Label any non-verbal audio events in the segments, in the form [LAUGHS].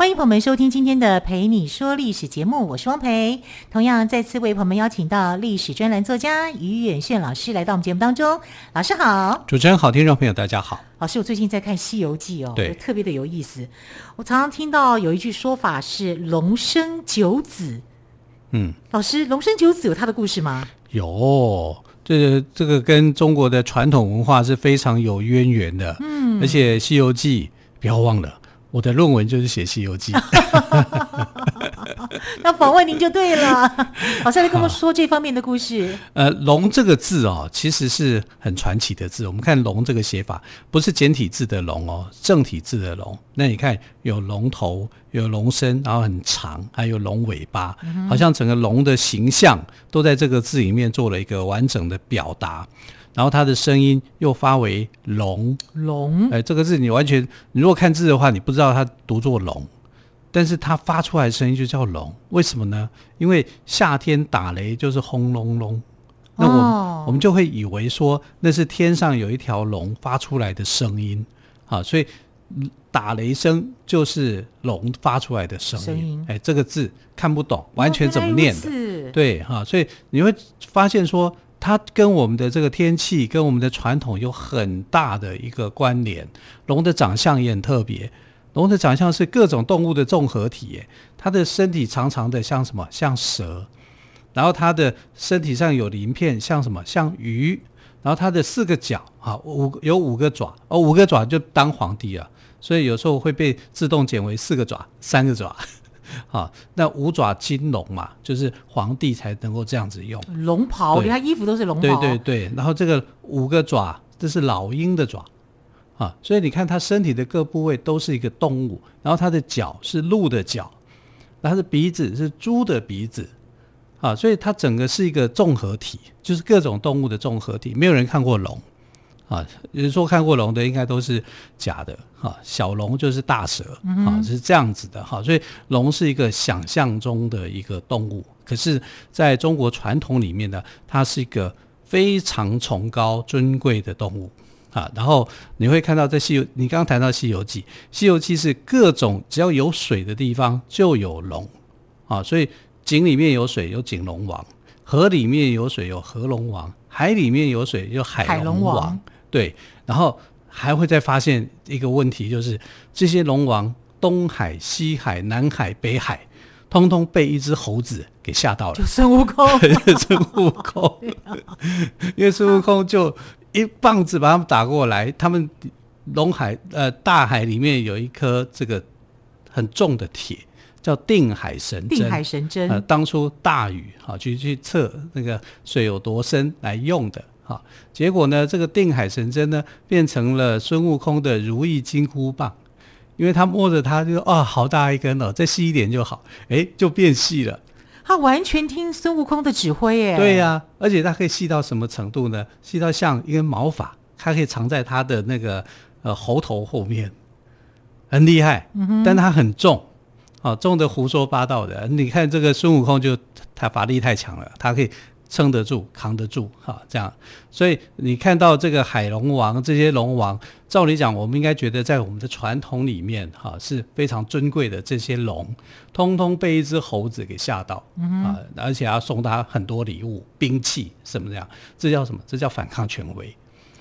欢迎朋友们收听今天的《陪你说历史》节目，我是汪培。同样再次为朋友们邀请到历史专栏作家于远炫老师来到我们节目当中。老师好，主持人好，听众朋友大家好。老师，我最近在看《西游记》哦，对，特别的有意思。我常常听到有一句说法是“龙生九子”，嗯，老师，龙生九子有他的故事吗？有，这个这个跟中国的传统文化是非常有渊源的。嗯，而且《西游记》不要忘了。我的论文就是写《西游记》，[LAUGHS] 那访问您就对了。老师来跟我们说这方面的故事。呃，“龙”这个字哦，其实是很传奇的字。我们看“龙”这个写法，不是简体字的“龙”哦，正体字的“龙”。那你看，有龙头，有龙身，然后很长，还有龙尾巴，好像整个龙的形象都在这个字里面做了一个完整的表达。然后它的声音又发为龙。龙，哎，这个字你完全，你如果看字的话，你不知道它读作龙，但是它发出来的声音就叫龙，为什么呢？因为夏天打雷就是轰隆隆，那我我们就会以为说那是天上有一条龙发出来的声音，啊，所以打雷声就是龙发出来的声音，哎，这个字看不懂，完全怎么念的？哦、对哈、啊，所以你会发现说。它跟我们的这个天气，跟我们的传统有很大的一个关联。龙的长相也很特别，龙的长相是各种动物的综合体。它的身体长长的，像什么？像蛇。然后它的身体上有鳞片，像什么？像鱼。然后它的四个脚，啊，五有五个爪，哦，五个爪就当皇帝啊。所以有时候会被自动减为四个爪，三个爪。[LAUGHS] 啊，那五爪金龙嘛，就是皇帝才能够这样子用龙袍，你看衣服都是龙袍。对对对，然后这个五个爪，这是老鹰的爪啊，所以你看它身体的各部位都是一个动物，然后它的脚是鹿的脚，然后它的鼻子是猪的鼻子啊，所以它整个是一个综合体，就是各种动物的综合体。没有人看过龙。啊，有人说看过龙的应该都是假的哈，小龙就是大蛇啊，是这样子的哈，所以龙是一个想象中的一个动物，可是在中国传统里面呢，它是一个非常崇高尊贵的动物啊。然后你会看到在西游，你刚刚谈到《西游记》，《西游记》是各种只要有水的地方就有龙啊，所以井里面有水有井龙王，河里面有水有河龙王，海里面有水有海龙王。对，然后还会再发现一个问题，就是这些龙王，东海、西海、南海、北海，通通被一只猴子给吓到了。就孙悟空，[LAUGHS] 孙悟空，[LAUGHS] 因为孙悟空就一棒子把他们打过来。他们龙海呃大海里面有一颗这个很重的铁，叫定海神针。定海神针，呃，当初大禹啊去去测那个水有多深来用的。啊，结果呢，这个定海神针呢，变成了孙悟空的如意金箍棒，因为他摸着它就说，啊，好大一根哦，再细一点就好，哎，就变细了。他完全听孙悟空的指挥耶。对呀、啊，而且它可以细到什么程度呢？细到像一根毛发，它可以藏在他的那个呃喉头后面，很厉害。但它很重，啊，重的胡说八道的。你看这个孙悟空就他法力太强了，他可以。撑得住，扛得住，哈，这样，所以你看到这个海龙王这些龙王，照理讲，我们应该觉得在我们的传统里面，哈，是非常尊贵的。这些龙，通通被一只猴子给吓到，啊，而且要送他很多礼物、兵器什么这样，这叫什么？这叫反抗权威。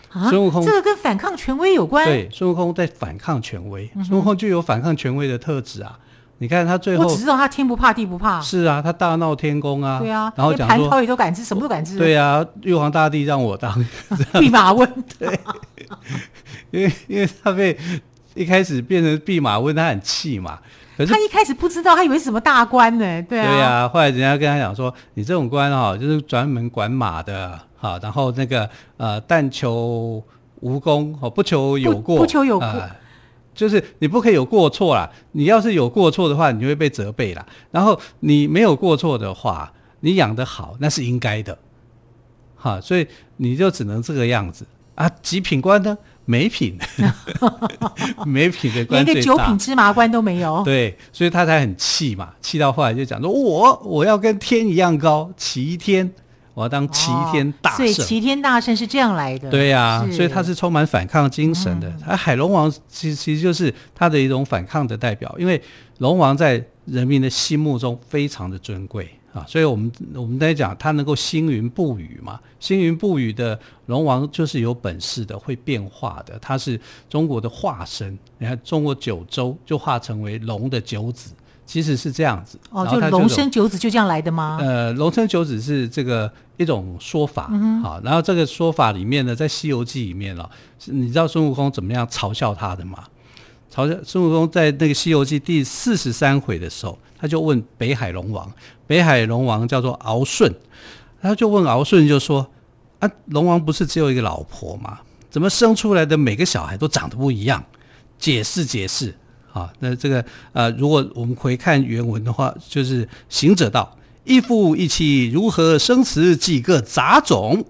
啊，孙悟空，这个跟反抗权威有关？对，孙悟空在反抗权威，孙悟空具有反抗权威的特质啊。你看他最后，我只知道他天不怕地不怕。是啊，他大闹天宫啊。对啊，然后讲说蟠桃也都敢吃，什么都敢吃。对啊，玉皇大帝让我当 [LAUGHS] 弼马温。[LAUGHS] 对，因为因为他被一开始变成弼马温，他很气嘛。可是他一开始不知道，他以为是什么大官呢？对啊。对啊，后来人家跟他讲说，你这种官哈，就是专门管马的哈。然后那个呃，但求无功哦，不求有过，不，不求有过。呃就是你不可以有过错啦，你要是有过错的话，你就会被责备啦。然后你没有过错的话，你养得好那是应该的，哈，所以你就只能这个样子啊。极品官呢，没品，[LAUGHS] 没品的官，连个九品芝麻官都没有。对，所以他才很气嘛，气到后来就讲说：“我我要跟天一样高，齐天。”我要当齐天大圣，所以齐天大圣是这样来的。对呀，所以他是充满反抗精神的。而海龙王其实其实就是他的一种反抗的代表，因为龙王在人民的心目中非常的尊贵啊，所以我们我们在讲他能够星云布雨嘛，星云布雨的龙王就是有本事的，会变化的，他是中国的化身。你看中国九州就化成为龙的九子。其实是这样子哦，就龙生九子就这样来的吗？呃，龙生九子是这个一种说法，好、嗯哼，然后这个说法里面呢，在《西游记》里面了，你知道孙悟空怎么样嘲笑他的吗？嘲笑孙悟空在那个《西游记》第四十三回的时候，他就问北海龙王，北海龙王叫做敖顺，他就问敖顺就说：啊，龙王不是只有一个老婆吗？怎么生出来的每个小孩都长得不一样？解释解释。啊，那这个呃，如果我们回看原文的话，就是行者道：“一夫一妻如何生慈几个杂种？”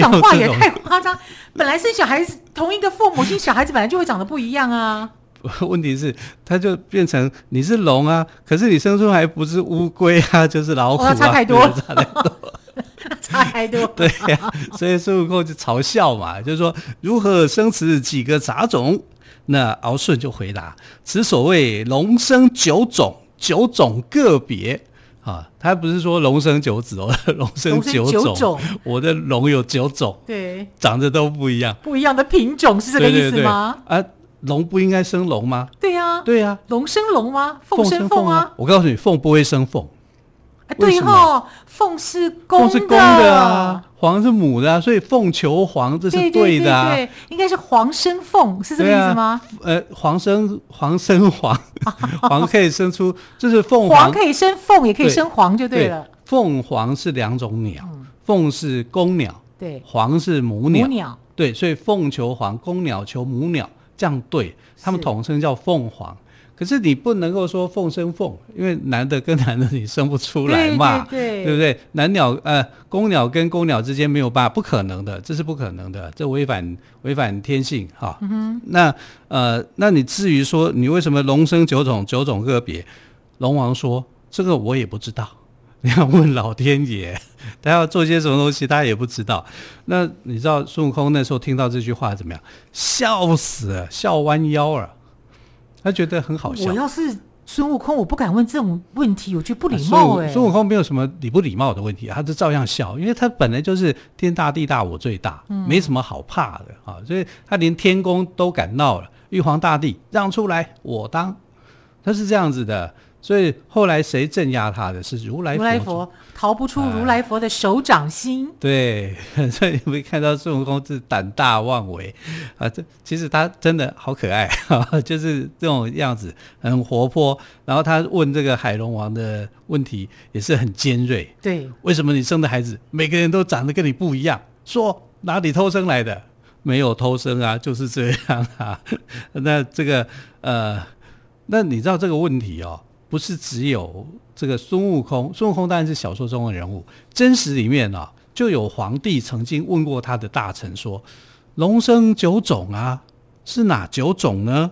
讲话也 [LAUGHS] 太夸张。本来生小孩子同一个父母亲，小孩子本来就会长得不一样啊。[LAUGHS] 问题是，他就变成你是龙啊，可是你生出来不是乌龟啊，就是老虎啊，差太多，[LAUGHS] 差太多，差太多。对呀、啊，所以孙悟空就嘲笑嘛，就是说如何生慈几个杂种？那敖顺就回答：“此所谓龙生九种，九种个别啊，他不是说龙生九子哦，[LAUGHS] 龙生九种，我的龙有九种，对，长得都不一样，不一样的品种是这个意思吗？对对对啊，龙不应该生龙吗？对呀、啊，对呀、啊，龙生龙吗？凤生凤啊！我告诉你，凤不会生凤。”对吼，凤是公的，凤是公的啊，凰是母的啊，所以凤求凰，这是对的啊。对，对，对，应该是凰生凤，是这个意思吗？啊、呃，凰生凰生凰，[LAUGHS] 凰可以生出，就是凤凰可以生凤，也可以生凰，就对了。凤凰是两种鸟，凤是公鸟，对，凰是母鸟，母鸟，对，所以凤求凰，公鸟求母鸟，这样对，他们统称叫凤凰。可是你不能够说凤生凤，因为男的跟男的你生不出来嘛，对，对，对，对不对？男鸟呃，公鸟跟公鸟之间没有办法，不可能的，这是不可能的，这违反违反天性哈。嗯、那呃，那你至于说你为什么龙生九种，九种个别？龙王说这个我也不知道，你要问老天爷，[LAUGHS] 他要做些什么东西，他也不知道。那你知道孙悟空那时候听到这句话怎么样？笑死了，笑弯腰了。他觉得很好笑。我要是孙悟空，我不敢问这种问题，我觉得不礼貌哎、欸。孙悟空没有什么礼不礼貌的问题，他就照样笑，因为他本来就是天大地大我最大，嗯、没什么好怕的啊，所以他连天宫都敢闹了，玉皇大帝让出来，我当，他是这样子的。所以后来谁镇压他的是如来佛，如来佛逃不出如来佛的手掌心。啊、对，[LAUGHS] 所以你会看到孙悟空是胆大妄为啊，这其实他真的好可爱，[LAUGHS] 就是这种样子很活泼。然后他问这个海龙王的问题也是很尖锐。对，为什么你生的孩子每个人都长得跟你不一样？说哪里偷生来的？没有偷生啊，就是这样啊。[LAUGHS] 那这个呃，那你知道这个问题哦？不是只有这个孙悟空，孙悟空当然是小说中的人物。真实里面啊，就有皇帝曾经问过他的大臣说：“龙生九种啊，是哪九种呢？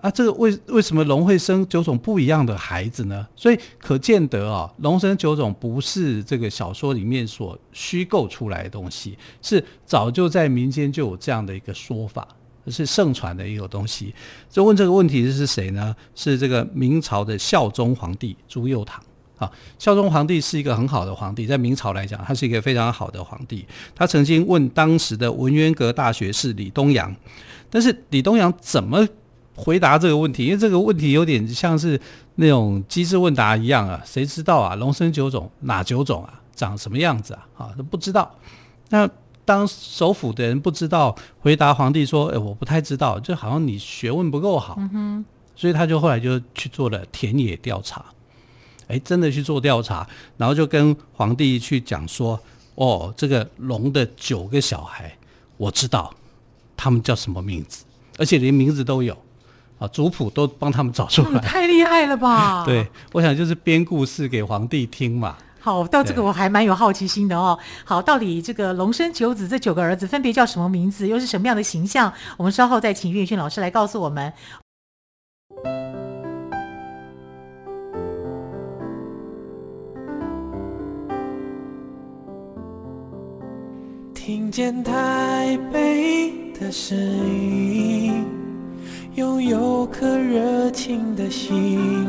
啊，这个为为什么龙会生九种不一样的孩子呢？”所以可见得啊，龙生九种不是这个小说里面所虚构出来的东西，是早就在民间就有这样的一个说法。是盛传的一个东西。就问这个问题是谁呢？是这个明朝的孝宗皇帝朱佑樘啊。孝宗皇帝是一个很好的皇帝，在明朝来讲，他是一个非常好的皇帝。他曾经问当时的文渊阁大学士李东阳，但是李东阳怎么回答这个问题？因为这个问题有点像是那种机智问答一样啊，谁知道啊？龙生九种，哪九种啊？长什么样子啊？啊，都不知道。那。当首辅的人不知道回答皇帝说：“哎，我不太知道，就好像你学问不够好。”嗯，所以他就后来就去做了田野调查，哎，真的去做调查，然后就跟皇帝去讲说：“哦，这个龙的九个小孩，我知道他们叫什么名字，而且连名字都有啊，族谱都帮他们找出来。”太厉害了吧？[LAUGHS] 对，我想就是编故事给皇帝听嘛。好，到这个我还蛮有好奇心的哦。好，到底这个龙生九子这九个儿子分别叫什么名字，又是什么样的形象？我们稍后再请岳轩老师来告诉我们。听见台北的声音，拥有颗热情的心。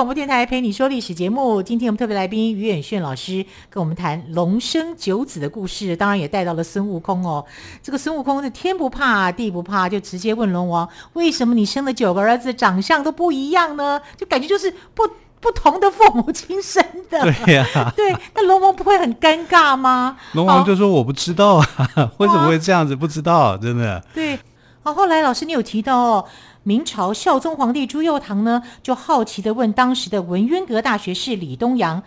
广播电台陪你说历史节目，今天我们特别来宾于远炫老师跟我们谈龙生九子的故事，当然也带到了孙悟空哦。这个孙悟空是天不怕地不怕，就直接问龙王：为什么你生了九个儿子长相都不一样呢？就感觉就是不不同的父母亲生的。[LAUGHS] 对呀、啊，对，那龙王不会很尴尬吗？龙王就说：我不知道啊，[LAUGHS] 为什么会这样子？不知道，真的。对，好，后来老师你有提到哦。明朝孝宗皇帝朱佑樘呢，就好奇的问当时的文渊阁大学士李东阳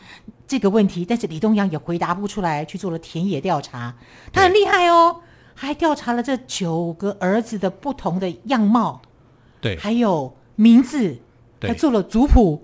这个问题，但是李东阳也回答不出来，去做了田野调查。他很厉害哦，还调查了这九个儿子的不同的样貌，对，还有名字，还做了族谱。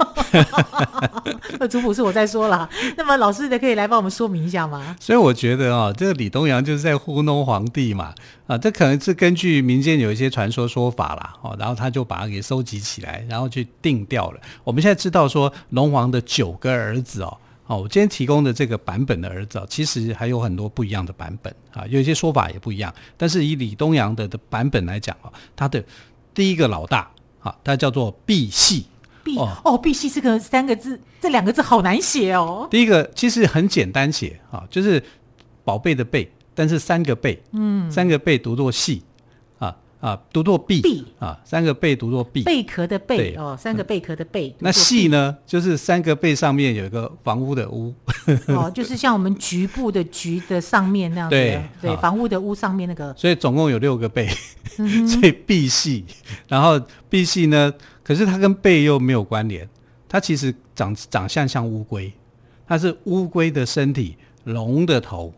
[LAUGHS] 那族谱是我在说了，那么老师的可以来帮我们说明一下吗？所以我觉得啊、这个李东阳就是在糊弄皇帝嘛，啊，这可能是根据民间有一些传说说法啦，哦，然后他就把它给收集起来，然后去定掉了。我们现在知道说龙王的九个儿子哦，哦，我今天提供的这个版本的儿子哦，其实还有很多不一样的版本啊，有一些说法也不一样。但是以李东阳的的版本来讲哦，他的第一个老大啊，他叫做毕系。赑哦，哦，赑屭这个三个字，这两个字好难写哦。第一个其实很简单写啊，就是宝贝的贝，但是三个贝，嗯，三个贝读作细啊啊，读作赑赑啊，三个贝读作赑，贝壳的贝哦，三个贝壳的贝。那系呢，就是三个贝上面有一个房屋的屋，哦，就是像我们局部的局的上面那样子，对对，房屋的屋上面那个。所以总共有六个贝，所以赑屭，然后赑屭呢。可是它跟背又没有关联，它其实长长相像乌龟，它是乌龟的身体，龙的头，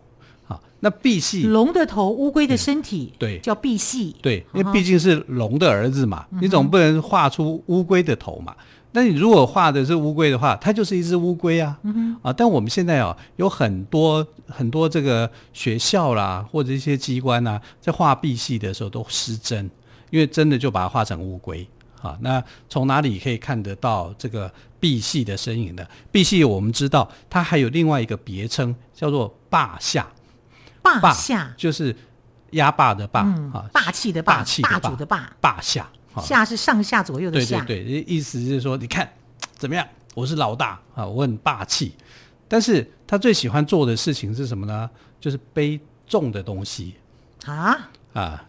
啊，那赑屃龙的头，乌龟的身体，对，叫赑屃，对，因为毕竟是龙的儿子嘛，你总不能画出乌龟的头嘛，那你如果画的是乌龟的话，它就是一只乌龟啊，啊，但我们现在啊有很多很多这个学校啦或者一些机关啊，在画赑屃的时候都失真，因为真的就把它画成乌龟。啊，那从哪里可以看得到这个赑屭的身影呢？赑屭我们知道，它还有另外一个别称，叫做霸下。霸下就是压霸的霸啊，霸气的霸，霸气的霸，霸主的霸。霸下，下是上下左右的下。对对对，意思就是说，你看怎么样？我是老大啊，我很霸气。但是他最喜欢做的事情是什么呢？就是背重的东西啊啊。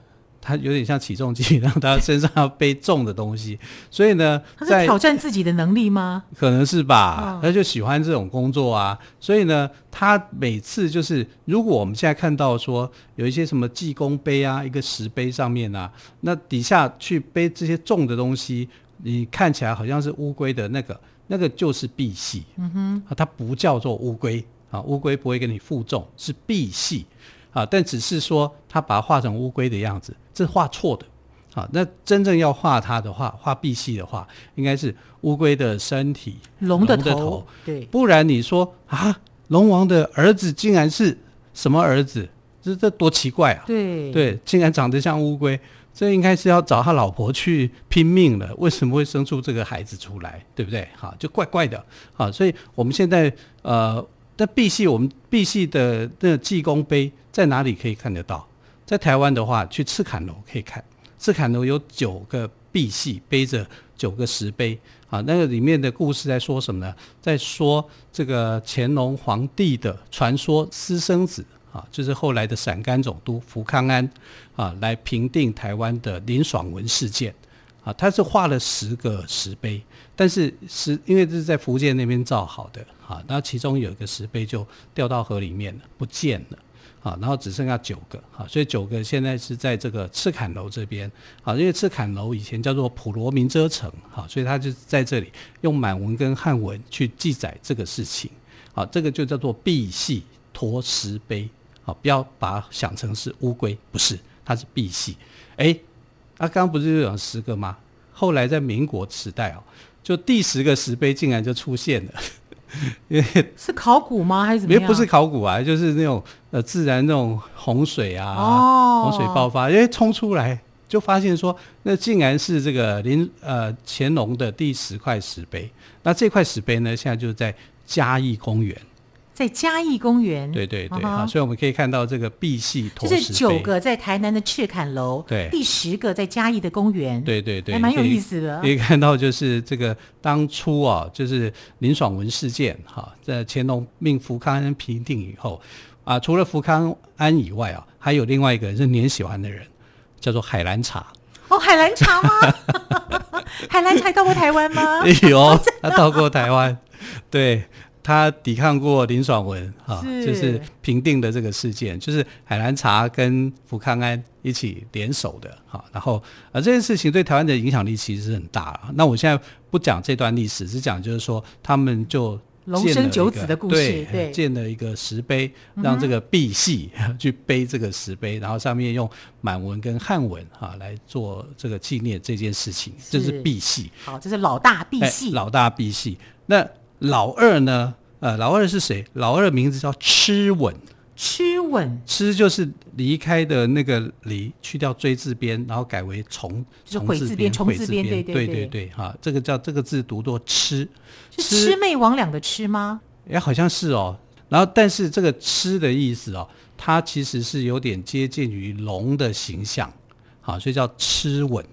他有点像起重机，让他身上要背重的东西，[LAUGHS] 所以呢，他在挑战自己的能力吗？可能是吧，他就喜欢这种工作啊。所以呢，他每次就是，如果我们现在看到说有一些什么济公碑啊，一个石碑上面啊，那底下去背这些重的东西，你看起来好像是乌龟的那个，那个就是赑屃。嗯哼，它不叫做乌龟啊，乌龟不会给你负重，是赑屭。啊，但只是说他把它画成乌龟的样子，这是画错的。啊，那真正要画它的话，画赑屭的话，应该是乌龟的身体，龙的头，对，不然你说啊，龙王的儿子竟然是什么儿子？这这多奇怪啊！对对，竟然长得像乌龟，这应该是要找他老婆去拼命了。为什么会生出这个孩子出来？对不对？哈，就怪怪的。好，所以我们现在呃。那赑屭，我们赑屭的那济公碑在哪里可以看得到？在台湾的话，去赤崁楼可以看。赤崁楼有九个赑屭背着九个石碑啊，那个里面的故事在说什么呢？在说这个乾隆皇帝的传说私生子啊，就是后来的陕甘总督福康安啊，来平定台湾的林爽文事件啊，他是画了十个石碑，但是石因为这是在福建那边造好的啊，那其中有一个石碑就掉到河里面了，不见了。啊，然后只剩下九个，啊，所以九个现在是在这个赤坎楼这边，啊，因为赤坎楼以前叫做普罗民遮城，哈，所以他就在这里用满文跟汉文去记载这个事情，啊，这个就叫做赑屭鼉石碑，啊，不要把它想成是乌龟，不是，它是赑屭，哎，啊，刚刚不是有十个吗？后来在民国时代哦，就第十个石碑竟然就出现了。[LAUGHS] 因为是考古吗？还是怎么样？也不是考古啊，就是那种呃自然那种洪水啊，哦、洪水爆发，因为冲出来就发现说，那竟然是这个林呃乾隆的第十块石碑。那这块石碑呢，现在就在嘉义公园。在嘉义公园，对对对，啊，所以我们可以看到这个赑屭鼉石碑，这是九个在台南的赤坎楼，对，第十个在嘉义的公园，对对对，还蛮有意思的。可以看到，就是这个当初啊，就是林爽文事件哈，在乾隆命福康安平定以后啊，除了福康安以外啊，还有另外一个人是年喜欢的人，叫做海兰察。哦，海兰察吗？[LAUGHS] 海兰察到过台湾吗？[LAUGHS] 有，[LAUGHS] 他到过台湾，对。他抵抗过林爽文啊，就是平定的这个事件，就是海兰察跟福康安一起联手的哈。然后啊，这件事情对台湾的影响力其实是很大。那我现在不讲这段历史，只讲就是说他们就龙生九子的故事，对，对建了一个石碑，让这个赑屭去碑这个石碑，然后上面用满文跟汉文哈来做这个纪念这件事情，这是赑屭。好，这是老大赑屭，老大赑屭。那老二呢？呃，老二是谁？老二名字叫螭吻。螭吻，螭就是离开的那个离，去掉锥字边，然后改为虫，就是悔字边，虫字边，对对对对对，哈，这个叫这个字读作螭。是魑魅魍魉的魑吗？哎，好像是哦。然后，但是这个螭的意思哦，它其实是有点接近于龙的形象，好，所以叫螭吻。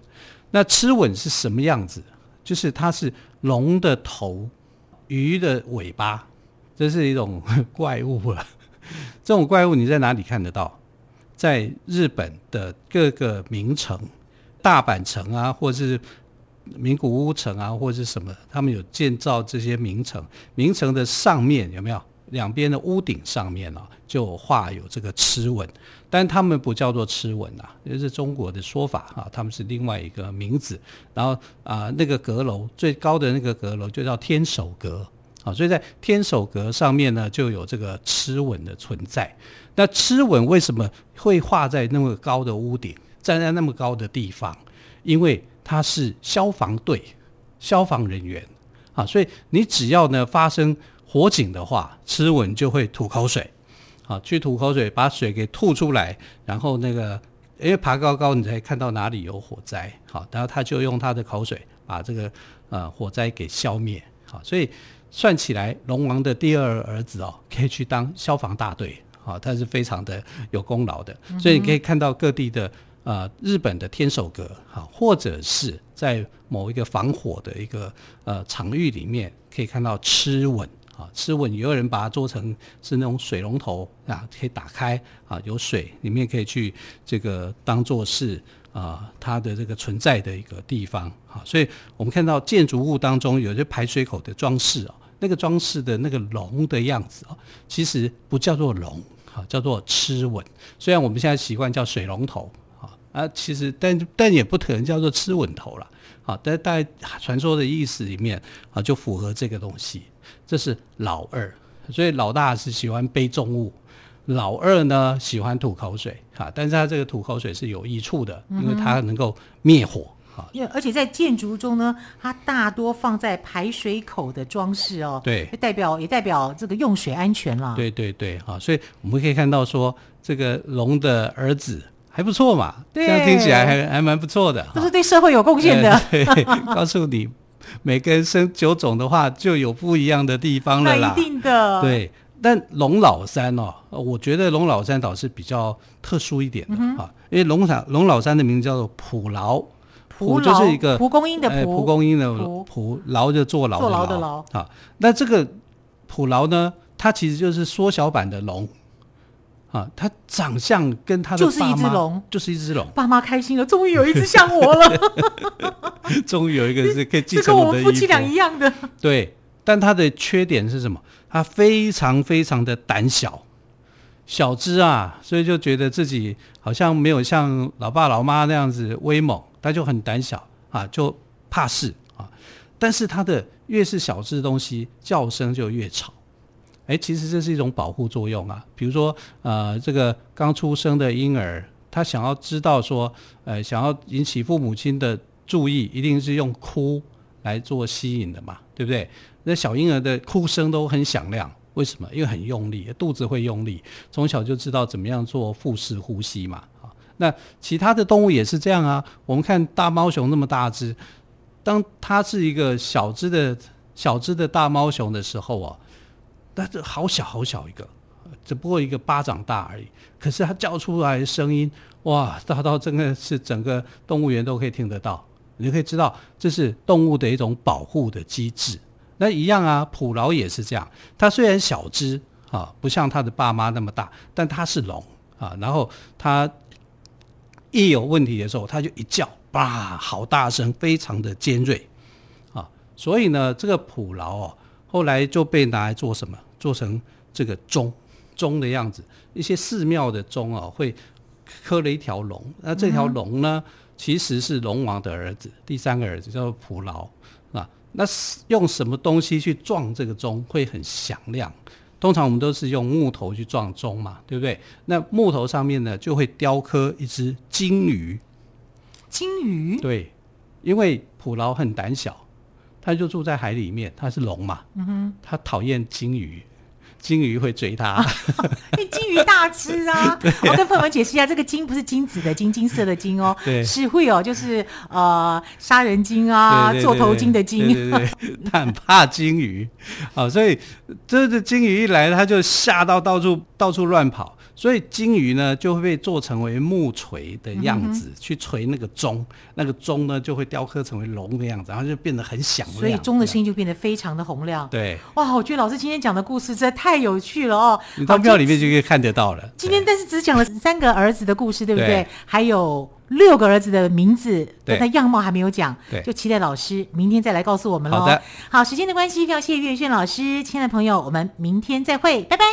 那螭吻是什么样子？就是它是龙的头。鱼的尾巴，这是一种 [LAUGHS] 怪物了。[LAUGHS] 这种怪物你在哪里看得到？在日本的各个名城，大阪城啊，或是名古屋城啊，或者是什么，他们有建造这些名城。名城的上面有没有？两边的屋顶上面啊，就画有这个螭吻，但他们不叫做螭吻啊，这是中国的说法啊，他们是另外一个名字。然后啊，那个阁楼最高的那个阁楼就叫天守阁啊，所以在天守阁上面呢，就有这个螭吻的存在。那螭吻为什么会画在那么高的屋顶，站在那么高的地方？因为它是消防队、消防人员啊，所以你只要呢发生。火警的话，螭吻就会吐口水，啊，去吐口水，把水给吐出来，然后那个因为爬高高，你才看到哪里有火灾，好，然后他就用他的口水把这个呃火灾给消灭，好，所以算起来，龙王的第二儿子哦，可以去当消防大队，好，他是非常的有功劳的，所以你可以看到各地的呃日本的天守阁，好，或者是在某一个防火的一个呃场域里面，可以看到螭吻。啊，螭吻也有人把它做成是那种水龙头啊，可以打开啊，有水里面可以去这个当做是啊它的这个存在的一个地方啊，所以我们看到建筑物当中有些排水口的装饰啊，那个装饰的那个龙的样子啊，其实不叫做龙哈，叫做螭吻。虽然我们现在习惯叫水龙头啊，啊，其实但但也不可能叫做螭吻头了啊，但在传说的意思里面啊，就符合这个东西。这是老二，所以老大是喜欢背重物，老二呢喜欢吐口水哈，但是他这个吐口水是有益处的，因为它能够灭火哈。因为而且在建筑中呢，它大多放在排水口的装饰哦，对，代表也代表这个用水安全了。对对对，哈，所以我们可以看到说，这个龙的儿子还不错嘛，对，这样听起来还还蛮不错的，都是对社会有贡献的。对，[LAUGHS] 告诉你。每个人生九种的话，就有不一样的地方了啦。一定的。对，但龙老三哦，我觉得龙老三倒是比较特殊一点的哈、嗯，因为龙老龙老三的名字叫做蒲牢，蒲就是一个蒲公英的蒲，蒲公英的蒲，牢就坐牢的牢。的牢啊，那这个蒲牢呢，它其实就是缩小版的龙啊，它长相跟它的就是一只龙，就是一只龙。爸妈开心了，终于有一只像我了，[LAUGHS] 终于有一个是可以继 [LAUGHS] 承我们夫妻俩一样的。对，但它的缺点是什么？它非常非常的胆小，小只啊，所以就觉得自己好像没有像老爸老妈那样子威猛，他就很胆小啊，就怕事啊。但是他的越是小只的东西，叫声就越吵。哎，其实这是一种保护作用啊。比如说，呃，这个刚出生的婴儿，他想要知道说，呃，想要引起父母亲的注意，一定是用哭来做吸引的嘛，对不对？那小婴儿的哭声都很响亮，为什么？因为很用力，肚子会用力，从小就知道怎么样做腹式呼吸嘛。那其他的动物也是这样啊。我们看大猫熊那么大只，当它是一个小只的小只的大猫熊的时候啊。但是好小好小一个，只不过一个巴掌大而已。可是它叫出来的声音，哇，大到真的是整个动物园都可以听得到。你可以知道，这是动物的一种保护的机制。那一样啊，普劳也是这样。它虽然小只啊，不像它的爸妈那么大，但它是龙啊。然后它一有问题的时候，它就一叫，哇，好大声，非常的尖锐啊。所以呢，这个普劳哦。后来就被拿来做什么？做成这个钟，钟的样子。一些寺庙的钟啊，会刻了一条龙。那这条龙呢，其实是龙王的儿子，第三个儿子叫做普劳啊。那用什么东西去撞这个钟会很响亮？通常我们都是用木头去撞钟嘛，对不对？那木头上面呢，就会雕刻一只金鱼。金鱼？对，因为普劳很胆小。他就住在海里面，他是龙嘛，嗯哼，他讨厌金鱼，鲸鱼会追他，[LAUGHS] 因为金鱼大只啊。[LAUGHS] 我跟朋友们解释一下，这个金不是金子的金，金色的金哦，对，是会有就是呃杀人鲸啊，座头鲸的鲸，对对对，他很怕金鱼，好，所以这只金鱼一来，他就吓到到处到处乱跑。所以金鱼呢，就会被做成为木锤的样子，嗯、去锤那个钟，那个钟呢就会雕刻成为龙的样子，然后就变得很响亮。所以钟的声音就变得非常的洪亮。对，哇，我觉得老师今天讲的故事实在太有趣了哦。你到庙里面就可以看得到了。今天但是只讲了三个儿子的故事，对不对？对，还有六个儿子的名字，但他样貌还没有讲。对，就期待老师明天再来告诉我们喽。好的，好，时间的关系，非常谢谢岳轩老师，亲爱的朋友，我们明天再会，拜拜。